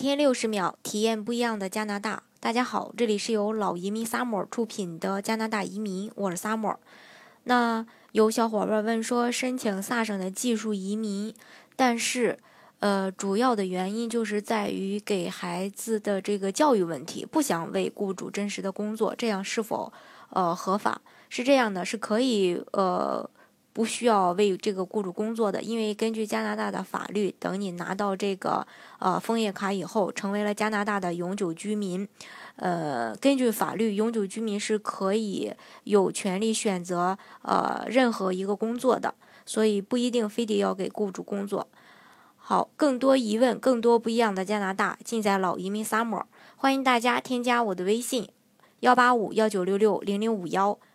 天六十秒，体验不一样的加拿大。大家好，这里是由老移民 Summer 出品的加拿大移民，我是 Summer。那有小伙伴问说，申请萨省的技术移民，但是，呃，主要的原因就是在于给孩子的这个教育问题，不想为雇主真实的工作，这样是否呃合法？是这样的，是可以呃。不需要为这个雇主工作的，因为根据加拿大的法律，等你拿到这个呃枫叶卡以后，成为了加拿大的永久居民，呃，根据法律，永久居民是可以有权利选择呃任何一个工作的，所以不一定非得要给雇主工作。好，更多疑问，更多不一样的加拿大，尽在老移民 summer，欢迎大家添加我的微信幺八五幺九六六零零五幺。